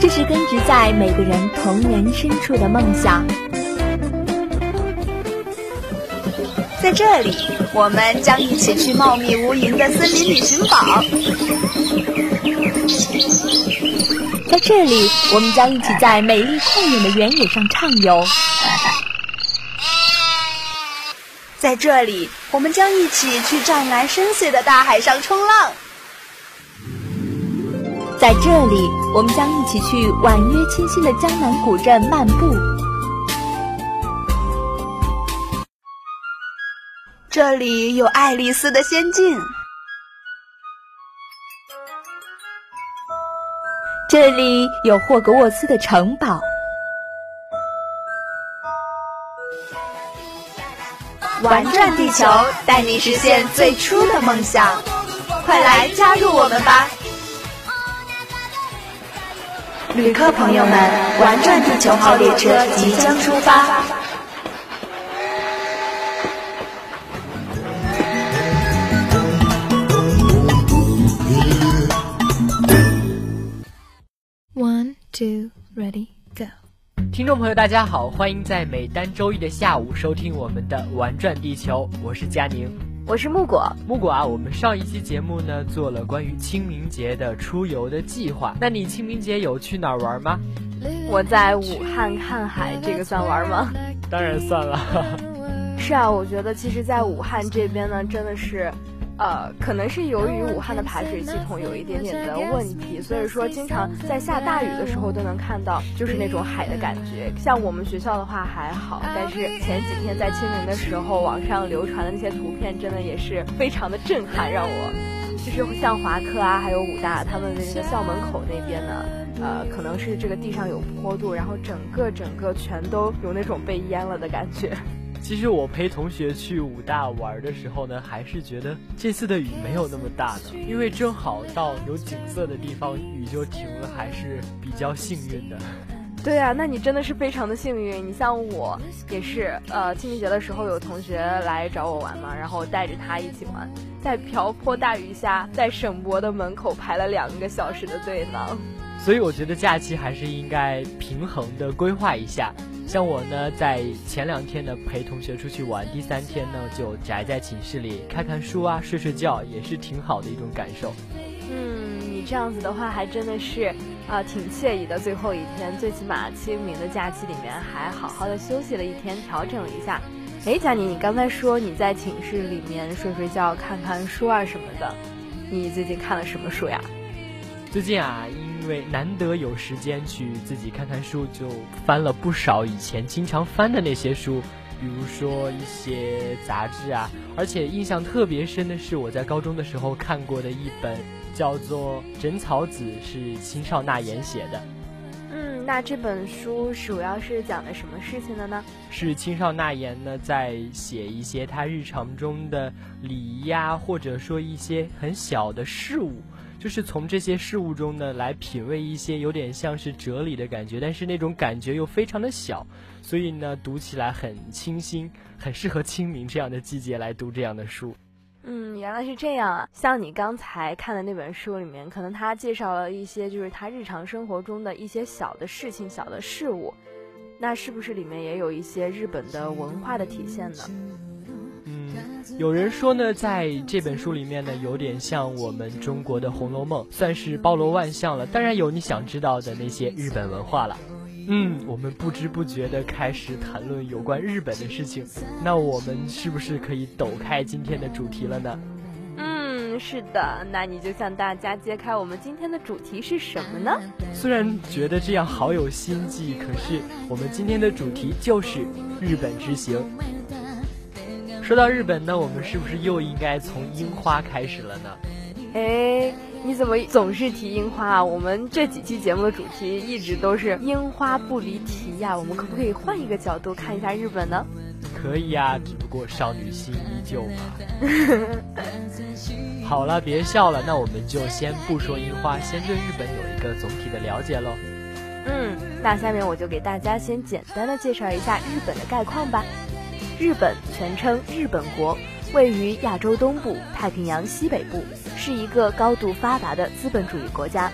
这是根植在每个人童年深处的梦想。在这里，我们将一起去茂密无垠的森林里寻宝。在这里，我们将一起在美丽旷远的原野上畅游。在这里，我们将一起去湛蓝深邃的大海上冲浪。在这里，我们将一起去婉约清新的江南古镇漫步。这里有爱丽丝的仙境，这里有霍格沃茨的城堡。玩转地球，带你实现最初的梦想，快来加入我们吧！旅客朋友们，玩转地球号列车即将出发。One, two, ready, go！听众朋友，大家好，欢迎在每单周一的下午收听我们的《玩转地球》，我是佳宁，我是木果。木果啊，我们上一期节目呢做了关于清明节的出游的计划，那你清明节有去哪儿玩吗？我在武汉看海，这个算玩吗？当然算了。是啊，我觉得其实，在武汉这边呢，真的是。呃，可能是由于武汉的排水系统有一点点的问题，所以说经常在下大雨的时候都能看到，就是那种海的感觉。像我们学校的话还好，但是前几天在清明的时候，网上流传的那些图片真的也是非常的震撼，让我就是像华科啊，还有武大他们的那个校门口那边呢，呃，可能是这个地上有坡度，然后整个整个全都有那种被淹了的感觉。其实我陪同学去武大玩的时候呢，还是觉得这次的雨没有那么大呢，因为正好到有景色的地方雨就停了，还是比较幸运的。对啊，那你真的是非常的幸运。你像我也是，呃，清明节的时候有同学来找我玩嘛，然后带着他一起玩，在瓢泼大雨下，在省博的门口排了两个小时的队呢。所以我觉得假期还是应该平衡的规划一下。像我呢，在前两天呢陪同学出去玩，第三天呢就宅在寝室里看看书啊，睡睡觉，也是挺好的一种感受。嗯，你这样子的话还真的是啊挺惬意的。最后一天，最起码清明的假期里面还好好的休息了一天，调整了一下。哎，佳妮，你刚才说你在寝室里面睡睡觉、看看书啊什么的，你最近看了什么书呀？最近啊，因为难得有时间去自己看看书，就翻了不少以前经常翻的那些书，比如说一些杂志啊。而且印象特别深的是，我在高中的时候看过的一本叫做《枕草子》，是青少纳言写的。嗯，那这本书主要是讲的什么事情的呢？是青少纳言呢在写一些他日常中的礼仪啊，或者说一些很小的事物。就是从这些事物中呢，来品味一些有点像是哲理的感觉，但是那种感觉又非常的小，所以呢，读起来很清新，很适合清明这样的季节来读这样的书。嗯，原来是这样啊！像你刚才看的那本书里面，可能他介绍了一些就是他日常生活中的一些小的事情、小的事物，那是不是里面也有一些日本的文化的体现呢？有人说呢，在这本书里面呢，有点像我们中国的《红楼梦》，算是包罗万象了。当然有你想知道的那些日本文化了。嗯，我们不知不觉的开始谈论有关日本的事情，那我们是不是可以抖开今天的主题了呢？嗯，是的，那你就向大家揭开我们今天的主题是什么呢？虽然觉得这样好有心计，可是我们今天的主题就是日本之行。说到日本，那我们是不是又应该从樱花开始了呢？哎，你怎么总是提樱花啊？我们这几期节目的主题一直都是樱花不离题呀。我们可不可以换一个角度看一下日本呢？可以呀，只不过少女心依旧嘛。好了，别笑了，那我们就先不说樱花，先对日本有一个总体的了解喽。嗯，那下面我就给大家先简单的介绍一下日本的概况吧。日本全称日本国，位于亚洲东部、太平洋西北部，是一个高度发达的资本主义国家。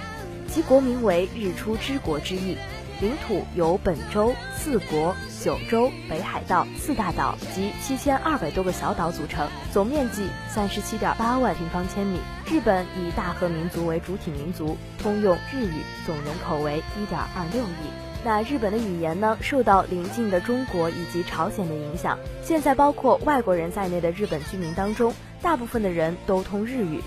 其国名为日出之国之意。领土由本州、四国、九州、北海道四大岛及七千二百多个小岛组成，总面积三十七点八万平方千米。日本以大和民族为主体民族，通用日语，总人口为一点二六亿。那日本的语言呢，受到邻近的中国以及朝鲜的影响。现在包括外国人在内的日本居民当中，大部分的人都通日语。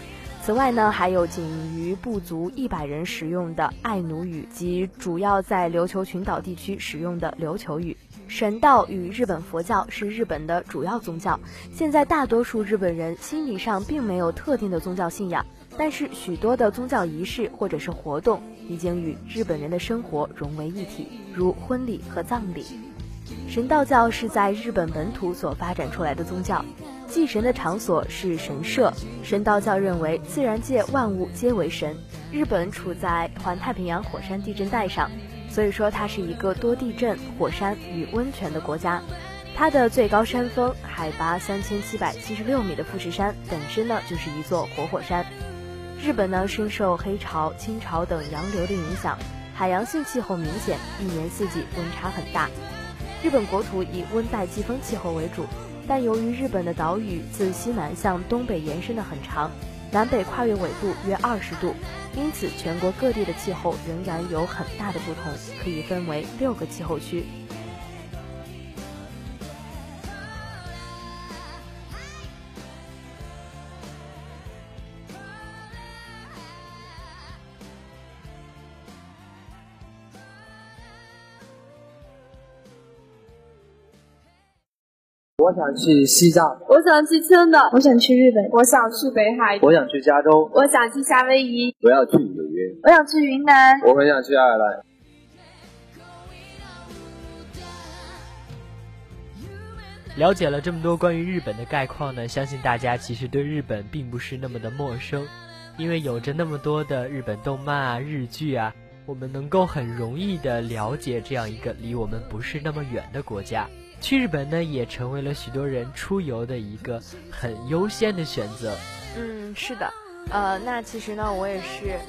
此外呢，还有仅于不足一百人使用的爱奴语及主要在琉球群岛地区使用的琉球语。神道与日本佛教是日本的主要宗教。现在大多数日本人心理上并没有特定的宗教信仰，但是许多的宗教仪式或者是活动已经与日本人的生活融为一体，如婚礼和葬礼。神道教是在日本本土所发展出来的宗教。祭神的场所是神社。神道教认为自然界万物皆为神。日本处在环太平洋火山地震带上，所以说它是一个多地震、火山与温泉的国家。它的最高山峰海拔三千七百七十六米的富士山本身呢就是一座活火山。日本呢深受黑潮、清潮等洋流的影响，海洋性气候明显，一年四季温差很大。日本国土以温带季风气候为主。但由于日本的岛屿自西南向东北延伸的很长，南北跨越纬度约二十度，因此全国各地的气候仍然有很大的不同，可以分为六个气候区。我想去西藏，我想去青岛，我想去日本，我想去北海，我想去加州，我想去夏威夷，我要去纽约，我想去云南，我很想去爱尔兰。了解了这么多关于日本的概况呢，相信大家其实对日本并不是那么的陌生，因为有着那么多的日本动漫啊、日剧啊，我们能够很容易的了解这样一个离我们不是那么远的国家。去日本呢，也成为了许多人出游的一个很优先的选择。嗯，是的，呃，那其实呢，我也是，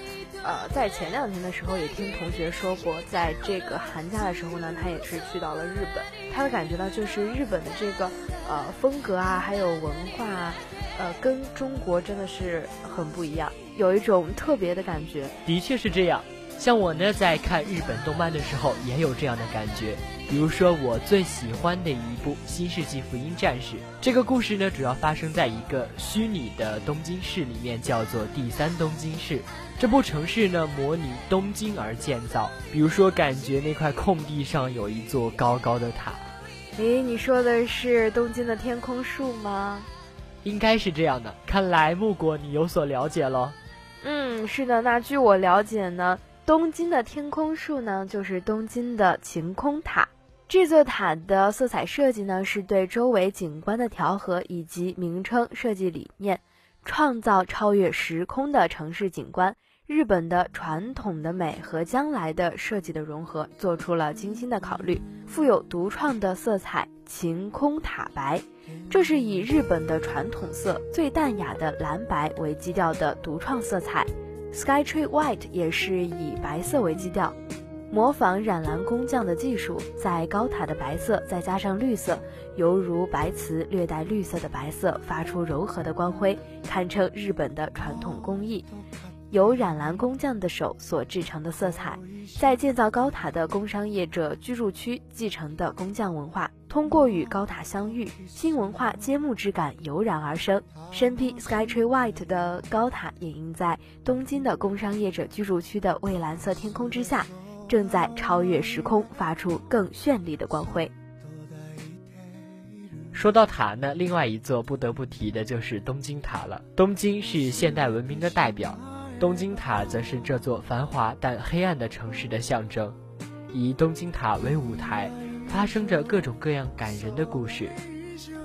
呃，在前两天的时候也听同学说过，在这个寒假的时候呢，他也是去到了日本。他的感觉呢，就是日本的这个呃风格啊，还有文化，呃，跟中国真的是很不一样，有一种特别的感觉。的确是这样。像我呢，在看日本动漫的时候，也有这样的感觉。比如说，我最喜欢的一部《新世纪福音战士》，这个故事呢，主要发生在一个虚拟的东京市里面，叫做第三东京市。这部城市呢，模拟东京而建造。比如说，感觉那块空地上有一座高高的塔。诶，你说的是东京的天空树吗？应该是这样的。看来木果你有所了解喽。嗯，是的。那据我了解呢。东京的天空树呢，就是东京的晴空塔。这座塔的色彩设计呢，是对周围景观的调和以及名称设计理念，创造超越时空的城市景观。日本的传统的美和将来的设计的融合，做出了精心的考虑，富有独创的色彩晴空塔白。这是以日本的传统色最淡雅的蓝白为基调的独创色彩。Skytree White 也是以白色为基调，模仿染蓝工匠的技术，在高塔的白色再加上绿色，犹如白瓷略带绿色的白色，发出柔和的光辉，堪称日本的传统工艺。由染蓝工匠的手所制成的色彩，在建造高塔的工商业者居住区继承的工匠文化，通过与高塔相遇，新文化揭幕之感油然而生。身披 Skytree White 的高塔，掩映在东京的工商业者居住区的蔚蓝色天空之下，正在超越时空，发出更绚丽的光辉。说到塔呢，另外一座不得不提的就是东京塔了。东京是现代文明的代表。东京塔则是这座繁华但黑暗的城市的象征，以东京塔为舞台，发生着各种各样感人的故事。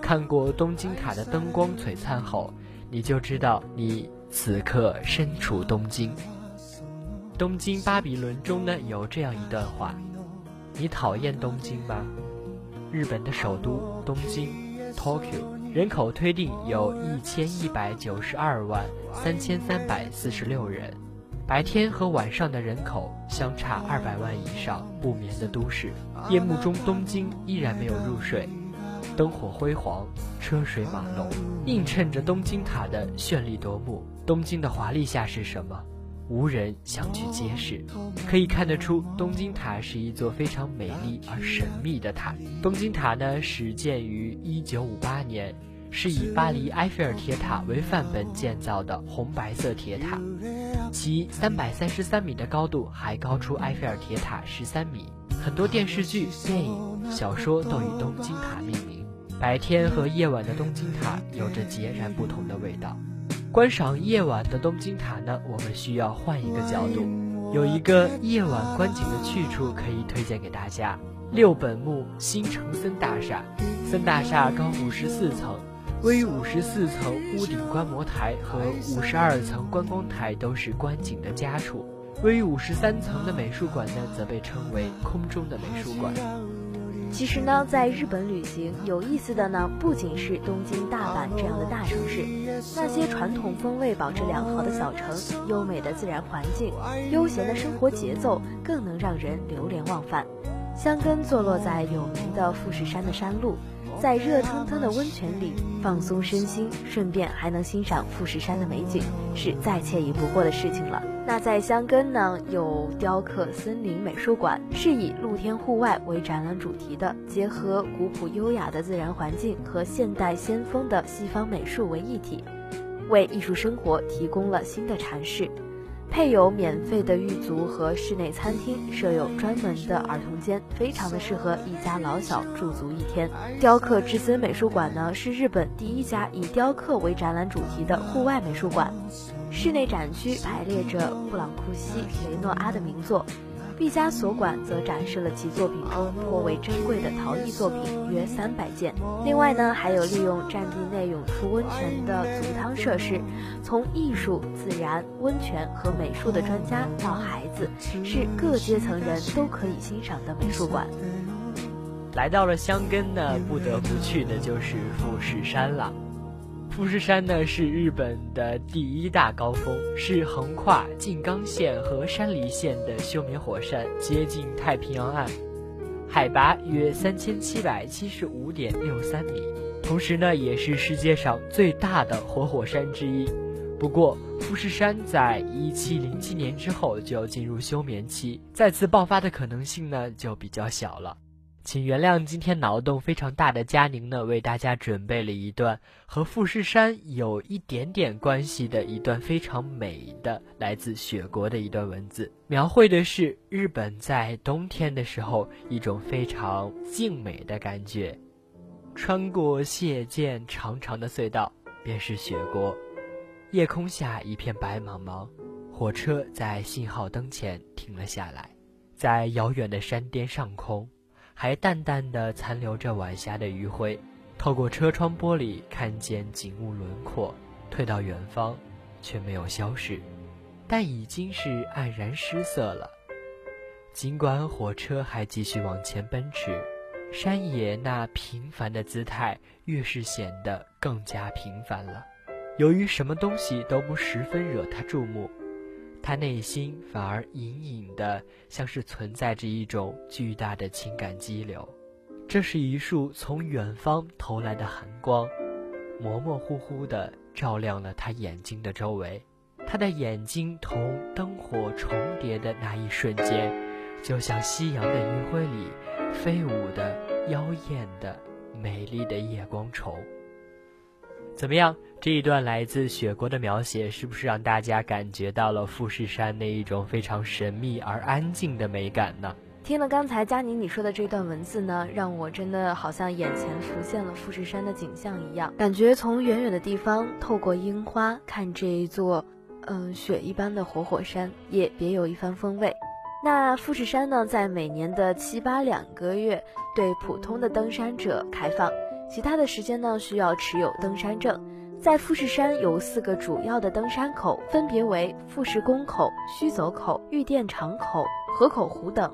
看过东京塔的灯光璀璨后，你就知道你此刻身处东京。《东京巴比伦》中呢有这样一段话：“你讨厌东京吗？日本的首都东京，Tokyo。”人口推定有一千一百九十二万三千三百四十六人，白天和晚上的人口相差二百万以上，不眠的都市。夜幕中，东京依然没有入睡，灯火辉煌，车水马龙，映衬着东京塔的绚丽夺目。东京的华丽下是什么？无人想去揭示。可以看得出，东京塔是一座非常美丽而神秘的塔。东京塔呢，始建于一九五八年，是以巴黎埃菲尔铁塔为范本建造的红白色铁塔，其三百三十三米的高度还高出埃菲尔铁塔十三米。很多电视剧、电影、小说都以东京塔命名。白天和夜晚的东京塔有着截然不同的味道。观赏夜晚的东京塔呢，我们需要换一个角度，有一个夜晚观景的去处可以推荐给大家。六本木新城森大厦，森大厦高五十四层，V 五十四层屋顶观摩台和五十二层观光台都是观景的佳处。位于五十三层的美术馆呢，则被称为空中的美术馆。其实呢，在日本旅行有意思的呢，不仅是东京、大阪这样的大城市，那些传统风味保持良好的小城、优美的自然环境、悠闲的生活节奏，更能让人流连忘返。香根坐落在有名的富士山的山路，在热腾腾的温泉里放松身心，顺便还能欣赏富士山的美景，是再惬意不过的事情了。那在箱根呢，有雕刻森林美术馆，是以露天户外为展览主题的，结合古朴优雅的自然环境和现代先锋的西方美术为一体，为艺术生活提供了新的阐释。配有免费的浴足和室内餐厅，设有专门的儿童间，非常的适合一家老小驻足一天。雕刻之森美术馆呢，是日本第一家以雕刻为展览主题的户外美术馆。室内展区排列着布朗库西、雷诺阿的名作，毕加索馆则展示了其作品中颇为珍贵的陶艺作品，约三百件。另外呢，还有利用占地内涌出温泉的足汤设施。从艺术、自然、温泉和美术的专家到孩子，是各阶层人都可以欣赏的美术馆。来到了香根呢，不得不去的就是富士山了。富士山呢是日本的第一大高峰，是横跨静冈县和山梨县的休眠火山，接近太平洋岸，海拔约三千七百七十五点六三米，同时呢也是世界上最大的活火山之一。不过，富士山在一七零七年之后就进入休眠期，再次爆发的可能性呢就比较小了。请原谅今天脑洞非常大的佳宁呢，为大家准备了一段和富士山有一点点关系的一段非常美的来自雪国的一段文字，描绘的是日本在冬天的时候一种非常静美的感觉。穿过谢剑长长的隧道，便是雪国。夜空下一片白茫茫，火车在信号灯前停了下来，在遥远的山巅上空。还淡淡的残留着晚霞的余晖，透过车窗玻璃看见景物轮廓，退到远方，却没有消失，但已经是黯然失色了。尽管火车还继续往前奔驰，山野那平凡的姿态越是显得更加平凡了。由于什么东西都不十分惹他注目。他内心反而隐隐的像是存在着一种巨大的情感激流，这是一束从远方投来的寒光，模模糊糊的照亮了他眼睛的周围。他的眼睛同灯火重叠的那一瞬间，就像夕阳的余晖里飞舞的妖艳的美丽的夜光虫。怎么样？这一段来自雪国的描写，是不是让大家感觉到了富士山那一种非常神秘而安静的美感呢？听了刚才佳宁你说的这段文字呢，让我真的好像眼前浮现了富士山的景象一样，感觉从远远的地方透过樱花看这一座，嗯，雪一般的活火山，也别有一番风味。那富士山呢，在每年的七八两个月对普通的登山者开放。其他的时间呢，需要持有登山证。在富士山有四个主要的登山口，分别为富士宫口、须走口、玉电场口、河口湖等。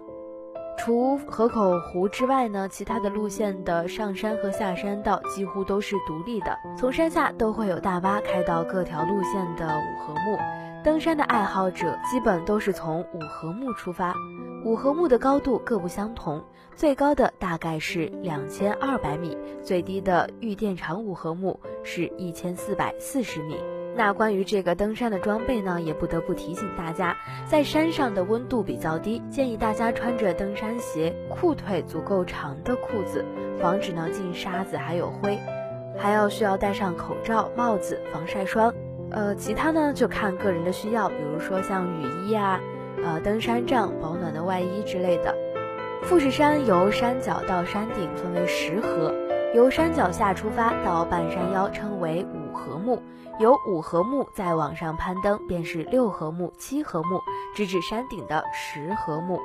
除河口湖之外呢，其他的路线的上山和下山道几乎都是独立的。从山下都会有大巴开到各条路线的五合目。登山的爱好者基本都是从五合目出发。五合目的高度各不相同，最高的大概是两千二百米，最低的玉电场五合目是一千四百四十米。那关于这个登山的装备呢，也不得不提醒大家，在山上的温度比较低，建议大家穿着登山鞋，裤腿足够长的裤子，防止呢进沙子还有灰，还要需要戴上口罩、帽子、防晒霜。呃，其他呢就看个人的需要，比如说像雨衣啊。呃，登山杖、保暖的外衣之类的。富士山由山脚到山顶分为十合，由山脚下出发到半山腰称为五合目，由五合目再往上攀登便是六合目、七合目，直至山顶的十合目。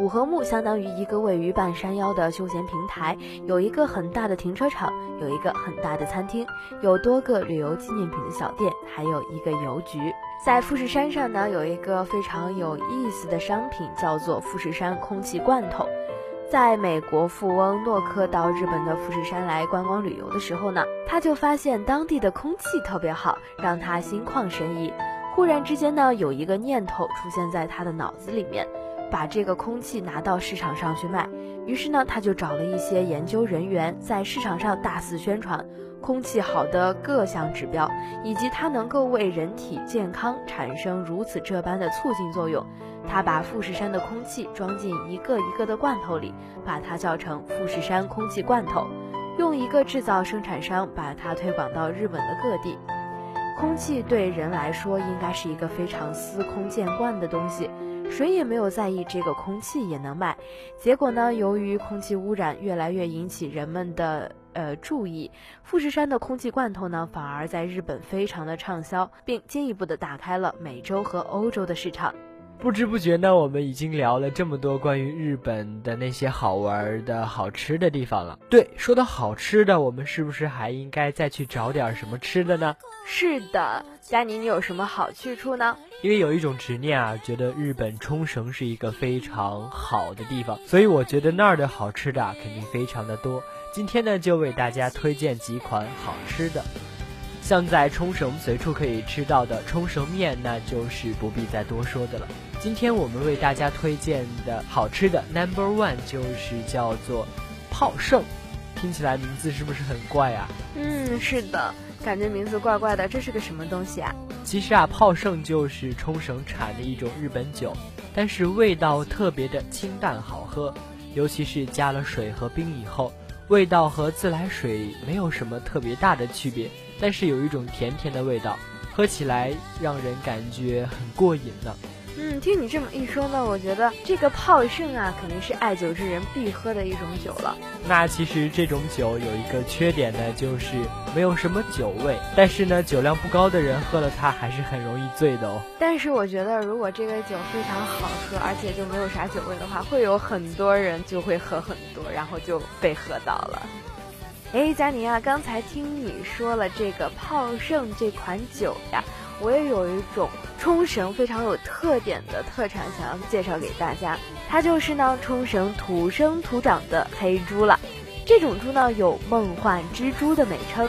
五合目相当于一个位于半山腰的休闲平台，有一个很大的停车场，有一个很大的餐厅，有多个旅游纪念品的小店，还有一个邮局。在富士山上呢，有一个非常有意思的商品，叫做富士山空气罐头。在美国富翁诺克到日本的富士山来观光旅游的时候呢，他就发现当地的空气特别好，让他心旷神怡。忽然之间呢，有一个念头出现在他的脑子里面。把这个空气拿到市场上去卖，于是呢，他就找了一些研究人员，在市场上大肆宣传空气好的各项指标，以及它能够为人体健康产生如此这般的促进作用。他把富士山的空气装进一个一个的罐头里，把它叫成富士山空气罐头，用一个制造生产商把它推广到日本的各地。空气对人来说应该是一个非常司空见惯的东西。谁也没有在意这个空气也能卖，结果呢，由于空气污染越来越引起人们的呃注意，富士山的空气罐头呢反而在日本非常的畅销，并进一步的打开了美洲和欧洲的市场。不知不觉呢，我们已经聊了这么多关于日本的那些好玩的好吃的地方了。对，说到好吃的，我们是不是还应该再去找点什么吃的呢？是的，佳宁，你有什么好去处呢？因为有一种执念啊，觉得日本冲绳是一个非常好的地方，所以我觉得那儿的好吃的啊肯定非常的多。今天呢，就为大家推荐几款好吃的。像在冲绳随处可以吃到的冲绳面，那就是不必再多说的了。今天我们为大家推荐的好吃的 Number One 就是叫做泡盛，听起来名字是不是很怪啊？嗯，是的，感觉名字怪怪的。这是个什么东西啊？其实啊，泡盛就是冲绳产的一种日本酒，但是味道特别的清淡好喝，尤其是加了水和冰以后，味道和自来水没有什么特别大的区别。但是有一种甜甜的味道，喝起来让人感觉很过瘾呢。嗯，听你这么一说呢，我觉得这个泡盛啊，肯定是爱酒之人必喝的一种酒了。那其实这种酒有一个缺点呢，就是没有什么酒味。但是呢，酒量不高的人喝了它还是很容易醉的哦。但是我觉得，如果这个酒非常好喝，而且就没有啥酒味的话，会有很多人就会喝很多，然后就被喝到了。哎，佳宁啊，刚才听你说了这个泡盛这款酒呀，我也有一种冲绳非常有特点的特产想要介绍给大家，它就是呢冲绳土生土长的黑猪了。这种猪呢有梦幻之猪的美称，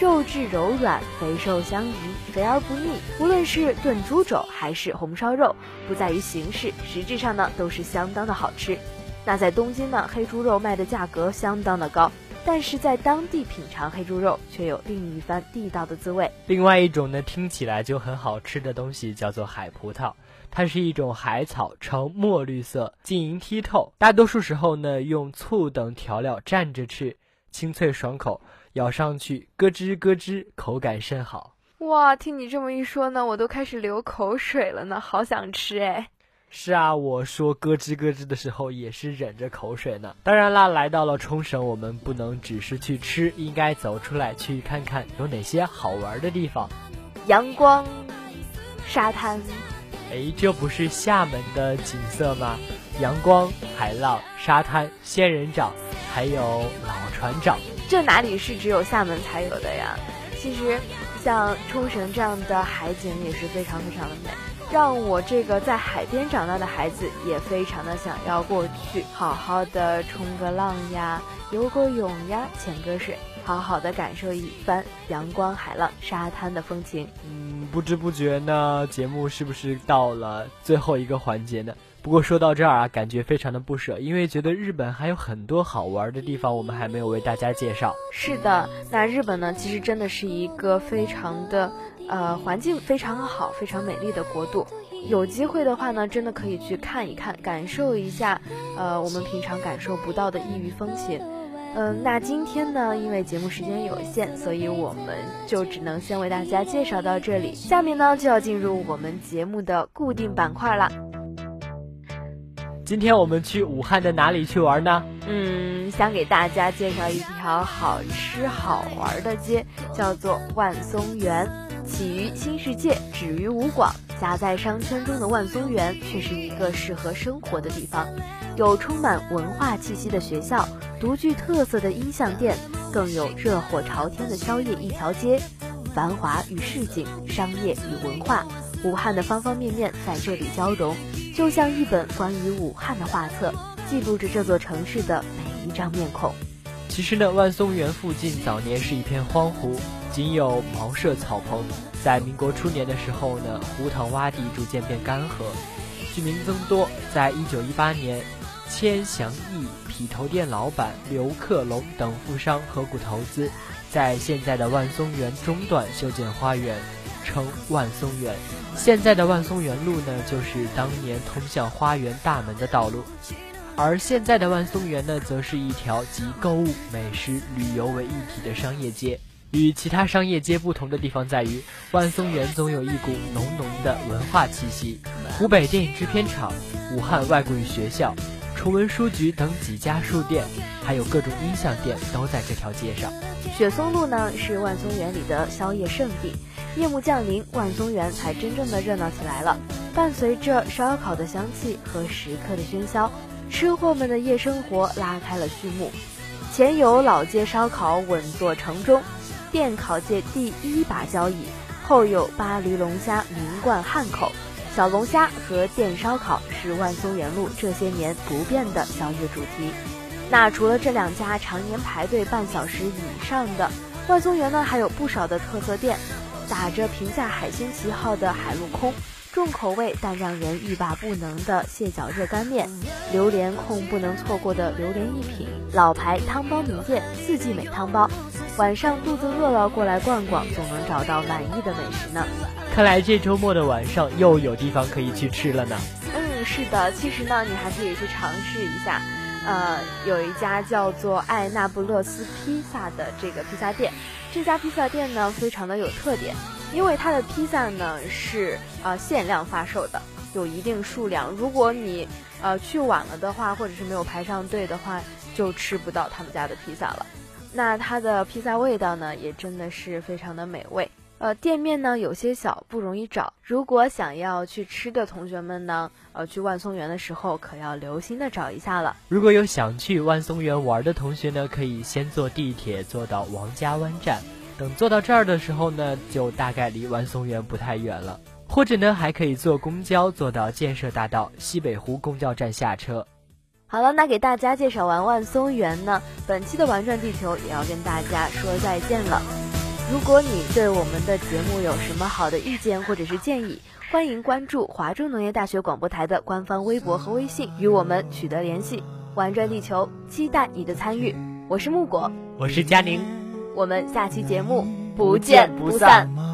肉质柔软，肥瘦相宜，肥而不腻。无论是炖猪肘还是红烧肉，不在于形式，实质上呢都是相当的好吃。那在东京呢，黑猪肉卖的价格相当的高。但是在当地品尝黑猪肉，却有另一番地道的滋味。另外一种呢，听起来就很好吃的东西，叫做海葡萄。它是一种海草，呈墨绿色，晶莹剔透。大多数时候呢，用醋等调料蘸着吃，清脆爽口，咬上去咯吱咯吱，口感甚好。哇，听你这么一说呢，我都开始流口水了呢，好想吃哎。是啊，我说咯吱咯吱的时候也是忍着口水呢。当然啦，来到了冲绳，我们不能只是去吃，应该走出来去看看有哪些好玩的地方。阳光，沙滩，哎，这不是厦门的景色吗？阳光、海浪、沙滩、仙人掌，还有老船长，这哪里是只有厦门才有的呀？其实，像冲绳这样的海景也是非常非常的美。让我这个在海边长大的孩子也非常的想要过去，好好的冲个浪呀，游个泳呀，潜个水，好好的感受一番阳光、海浪、沙滩的风情。嗯，不知不觉呢，节目是不是到了最后一个环节呢？不过说到这儿啊，感觉非常的不舍，因为觉得日本还有很多好玩的地方，我们还没有为大家介绍。是的，那日本呢，其实真的是一个非常的，呃，环境非常好、非常美丽的国度。有机会的话呢，真的可以去看一看，感受一下，呃，我们平常感受不到的异域风情。嗯，那今天呢，因为节目时间有限，所以我们就只能先为大家介绍到这里。下面呢，就要进入我们节目的固定板块了。今天我们去武汉的哪里去玩呢？嗯，想给大家介绍一条好吃好玩的街，叫做万松园。起于新世界，止于武广，夹在商圈中的万松园，却是一个适合生活的地方。有充满文化气息的学校，独具特色的音像店，更有热火朝天的宵夜一条街。繁华与市井，商业与文化，武汉的方方面面在这里交融。就像一本关于武汉的画册，记录着这座城市的每一张面孔。其实呢，万松园附近早年是一片荒湖，仅有茅舍草棚。在民国初年的时候呢，胡塘洼地逐渐变干涸，居民增多。在一九一八年，千祥义匹头店老板刘克龙等富商合股投资，在现在的万松园中段修建花园。称万松园，现在的万松园路呢，就是当年通向花园大门的道路，而现在的万松园呢，则是一条集购物、美食、旅游为一体的商业街。与其他商业街不同的地方在于，万松园总有一股浓浓的文化气息。湖北电影制片厂、武汉外国语学校、崇文书局等几家书店，还有各种音像店，都在这条街上。雪松路呢，是万松园里的宵夜圣地。夜幕降临，万松园才真正的热闹起来了。伴随着烧烤的香气和食客的喧嚣，吃货们的夜生活拉开了序幕。前有老街烧烤稳坐城中，电烤界第一把交椅；后有巴黎龙虾名冠汉口，小龙虾和电烧烤是万松园路这些年不变的宵夜主题。那除了这两家常年排队半小时以上的，万松园呢，还有不少的特色店。打着平价海鲜旗号的海陆空，重口味但让人欲罢不能的蟹脚热干面，榴莲控不能错过的榴莲一品，老牌汤包名店四季美汤包。晚上肚子饿了，过来逛逛，总能找到满意的美食呢。看来这周末的晚上又有地方可以去吃了呢。嗯，是的，其实呢，你还可以去尝试一下。呃，有一家叫做爱那不勒斯披萨的这个披萨店，这家披萨店呢非常的有特点，因为它的披萨呢是呃限量发售的，有一定数量，如果你呃去晚了的话，或者是没有排上队的话，就吃不到他们家的披萨了。那它的披萨味道呢，也真的是非常的美味。呃，店面呢有些小，不容易找。如果想要去吃的同学们呢，呃，去万松园的时候可要留心的找一下了。如果有想去万松园玩的同学呢，可以先坐地铁坐到王家湾站，等坐到这儿的时候呢，就大概离万松园不太远了。或者呢，还可以坐公交坐到建设大道西北湖公交站下车。好了，那给大家介绍完万松园呢，本期的玩转地球也要跟大家说再见了。如果你对我们的节目有什么好的意见或者是建议，欢迎关注华中农业大学广播台的官方微博和微信，与我们取得联系。玩转地球，期待你的参与。我是木果，我是佳宁，我们下期节目不见不散。